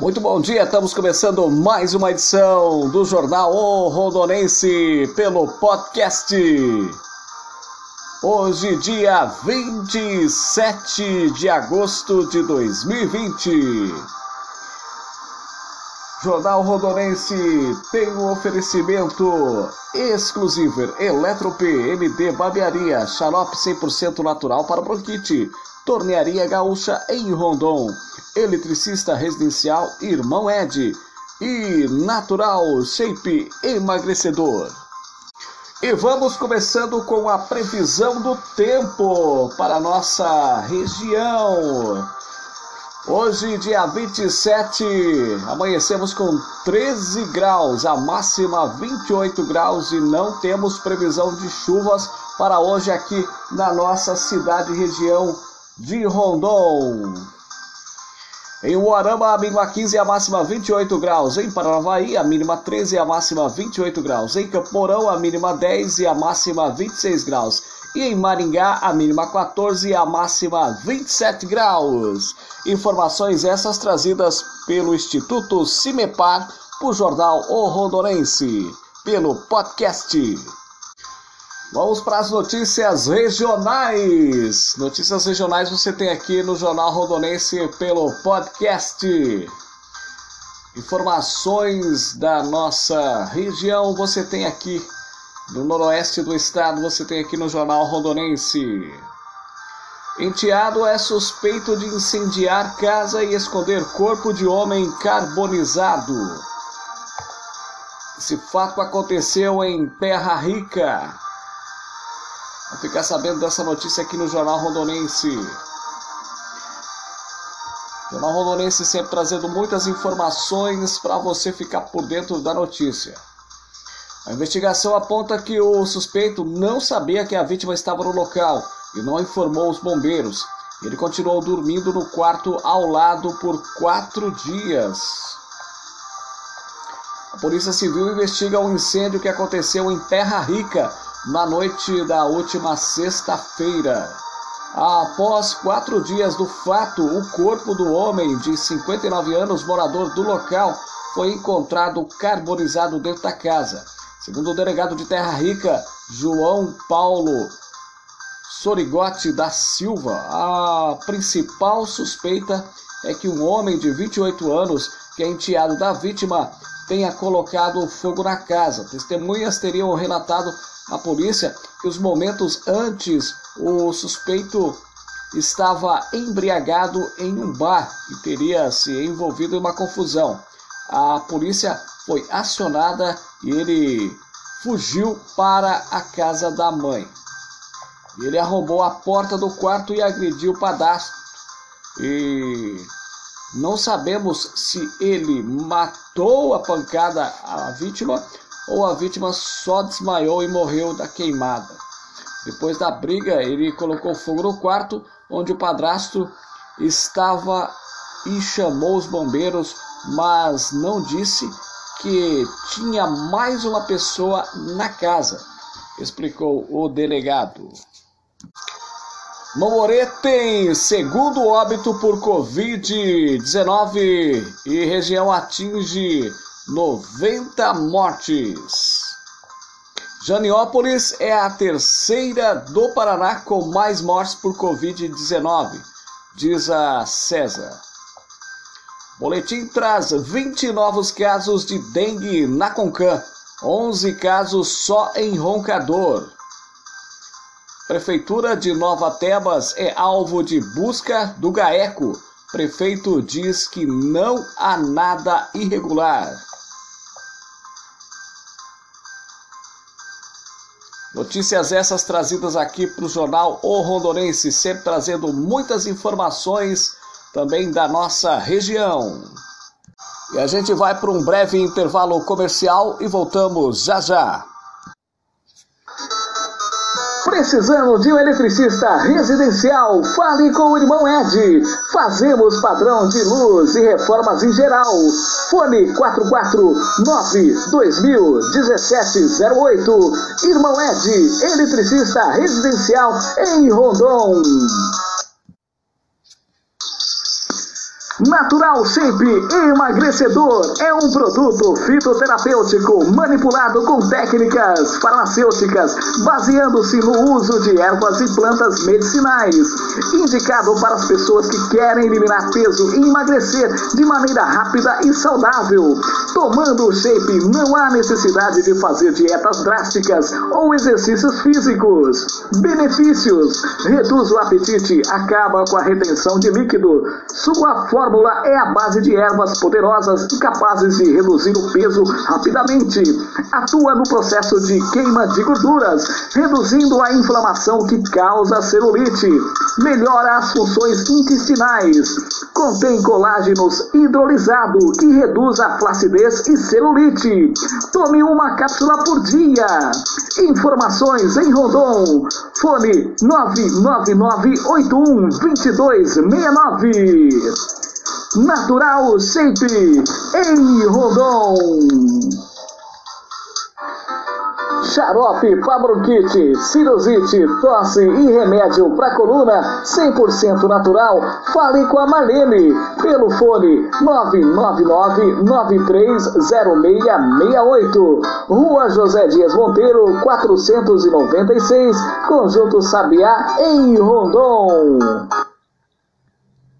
Muito bom dia, estamos começando mais uma edição do Jornal O Rondonense pelo podcast. Hoje, dia 27 de agosto de 2020. Jornal Rondonense tem um oferecimento exclusivo Eletrop MD Babearia, xarope 100% natural para bronquite, Tornearia Gaúcha em Rondon eletricista residencial Irmão Ed e Natural Shape Emagrecedor. E vamos começando com a previsão do tempo para a nossa região. Hoje, dia 27, amanhecemos com 13 graus, a máxima 28 graus e não temos previsão de chuvas para hoje aqui na nossa cidade e região de Rondon. Em Uarama, a mínima 15 e a máxima 28 graus. Em Paranavaí, a mínima 13 e a máxima 28 graus. Em Camporão, a mínima 10 e a máxima 26 graus. E em Maringá, a mínima 14 e a máxima 27 graus. Informações essas trazidas pelo Instituto Cimepar, por jornal O Rondonense, pelo podcast. Vamos para as notícias regionais. Notícias regionais você tem aqui no Jornal Rondonense pelo podcast. Informações da nossa região você tem aqui no noroeste do estado, você tem aqui no Jornal Rondonense. Enteado é suspeito de incendiar casa e esconder corpo de homem carbonizado. Esse fato aconteceu em Terra Rica. Ficar sabendo dessa notícia aqui no Jornal Rondonense. Jornal Rondonense sempre trazendo muitas informações para você ficar por dentro da notícia. A investigação aponta que o suspeito não sabia que a vítima estava no local e não informou os bombeiros. Ele continuou dormindo no quarto ao lado por quatro dias. A Polícia Civil investiga um incêndio que aconteceu em Terra Rica, na noite da última sexta-feira. Após quatro dias do fato, o corpo do homem de 59 anos, morador do local, foi encontrado carbonizado dentro da casa. Segundo o delegado de Terra Rica, João Paulo Sorigote da Silva, a principal suspeita é que um homem de 28 anos, que é enteado da vítima, tenha colocado fogo na casa. Testemunhas teriam relatado à polícia que os momentos antes o suspeito estava embriagado em um bar e teria se envolvido em uma confusão. A polícia foi acionada e ele fugiu para a casa da mãe. Ele arrombou a porta do quarto e agrediu o padastro. E não sabemos se ele matou a pancada a vítima ou a vítima só desmaiou e morreu da queimada. Depois da briga, ele colocou fogo no quarto onde o padrasto estava e chamou os bombeiros, mas não disse que tinha mais uma pessoa na casa, explicou o delegado. Mamorê tem segundo óbito por Covid-19 e região atinge 90 mortes. Janiópolis é a terceira do Paraná com mais mortes por Covid-19, diz a César. Boletim traz 20 novos casos de dengue na Concã, 11 casos só em Roncador. Prefeitura de Nova Tebas é alvo de busca do GAECO. Prefeito diz que não há nada irregular. Notícias essas trazidas aqui para o jornal O Rondonense, sempre trazendo muitas informações também da nossa região. E a gente vai para um breve intervalo comercial e voltamos já já. Precisando de um eletricista residencial? Fale com o irmão Ed. Fazemos padrão de luz e reformas em geral. Fone 449-2017-08. Irmão Ed, eletricista residencial em Rondon. Natural Shape Emagrecedor é um produto fitoterapêutico manipulado com técnicas farmacêuticas, baseando-se no uso de ervas e plantas medicinais. Indicado para as pessoas que querem eliminar peso e emagrecer de maneira rápida e saudável. Tomando o Shape, não há necessidade de fazer dietas drásticas ou exercícios físicos. Benefícios: reduz o apetite, acaba com a retenção de líquido. Sua forma é a base de ervas poderosas e capazes de reduzir o peso rapidamente. Atua no processo de queima de gorduras, reduzindo a inflamação que causa celulite. Melhora as funções intestinais. Contém colágenos hidrolisado que reduz a flacidez e celulite. Tome uma cápsula por dia. Informações em Rondon. Fone 99981 2269. Natural Shape em Rondon. Xarope para bronquite, sinusite, tosse e remédio para coluna 100% natural. Fale com a Marlene pelo fone 999-930668. Rua José Dias Monteiro, 496, Conjunto Sabiá, em Rondon.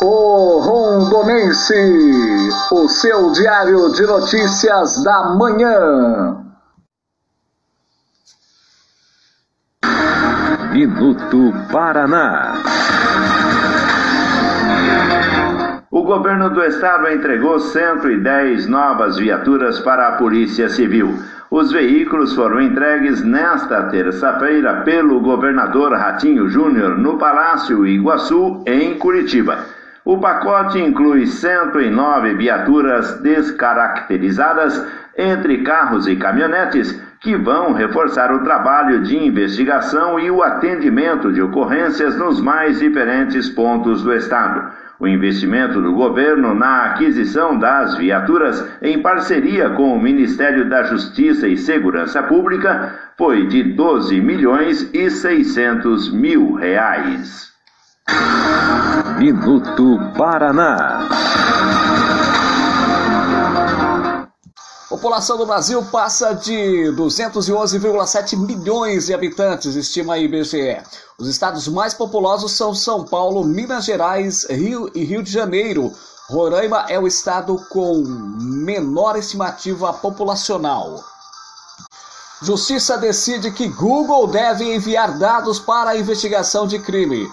O Rondonense, o seu diário de notícias da manhã. Minuto Paraná. O governo do estado entregou 110 novas viaturas para a Polícia Civil. Os veículos foram entregues nesta terça-feira pelo governador Ratinho Júnior no Palácio Iguaçu, em Curitiba. O pacote inclui 109 viaturas descaracterizadas entre carros e caminhonetes que vão reforçar o trabalho de investigação e o atendimento de ocorrências nos mais diferentes pontos do estado. O investimento do governo na aquisição das viaturas, em parceria com o Ministério da Justiça e Segurança Pública, foi de 12 milhões e 600 mil reais. Minuto Paraná. População do Brasil passa de 211,7 milhões de habitantes, estima a IBGE. Os estados mais populosos são São Paulo, Minas Gerais, Rio e Rio de Janeiro. Roraima é o estado com menor estimativa populacional. Justiça decide que Google deve enviar dados para a investigação de crime.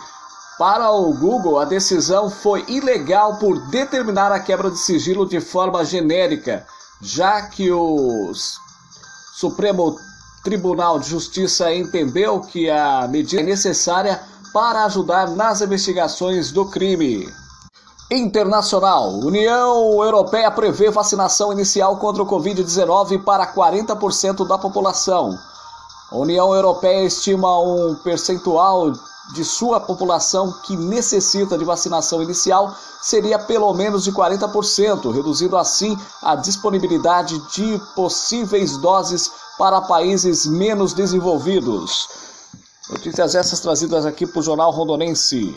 Para o Google, a decisão foi ilegal por determinar a quebra de sigilo de forma genérica, já que o Supremo Tribunal de Justiça entendeu que a medida é necessária para ajudar nas investigações do crime. Internacional. União Europeia prevê vacinação inicial contra o Covid-19 para 40% da população. A União Europeia estima um percentual de sua população que necessita de vacinação inicial seria pelo menos de 40%, reduzindo assim a disponibilidade de possíveis doses para países menos desenvolvidos. Notícias essas trazidas aqui para o Jornal Rondonense.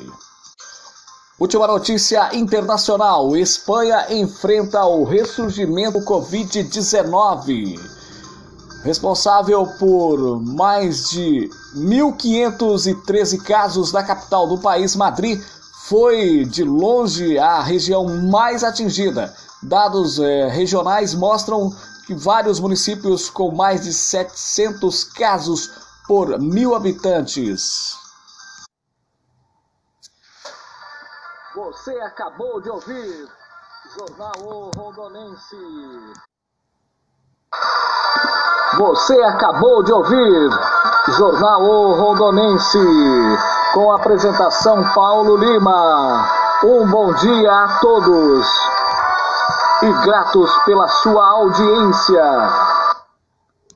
Última notícia internacional: Espanha enfrenta o ressurgimento do Covid-19. Responsável por mais de 1.513 casos na capital do país, Madrid, foi de longe a região mais atingida. Dados eh, regionais mostram que vários municípios com mais de 700 casos por mil habitantes. Você acabou de ouvir Jornal o Rondonense. Você acabou de ouvir Jornal o Rondonense com apresentação Paulo Lima. Um bom dia a todos e gratos pela sua audiência.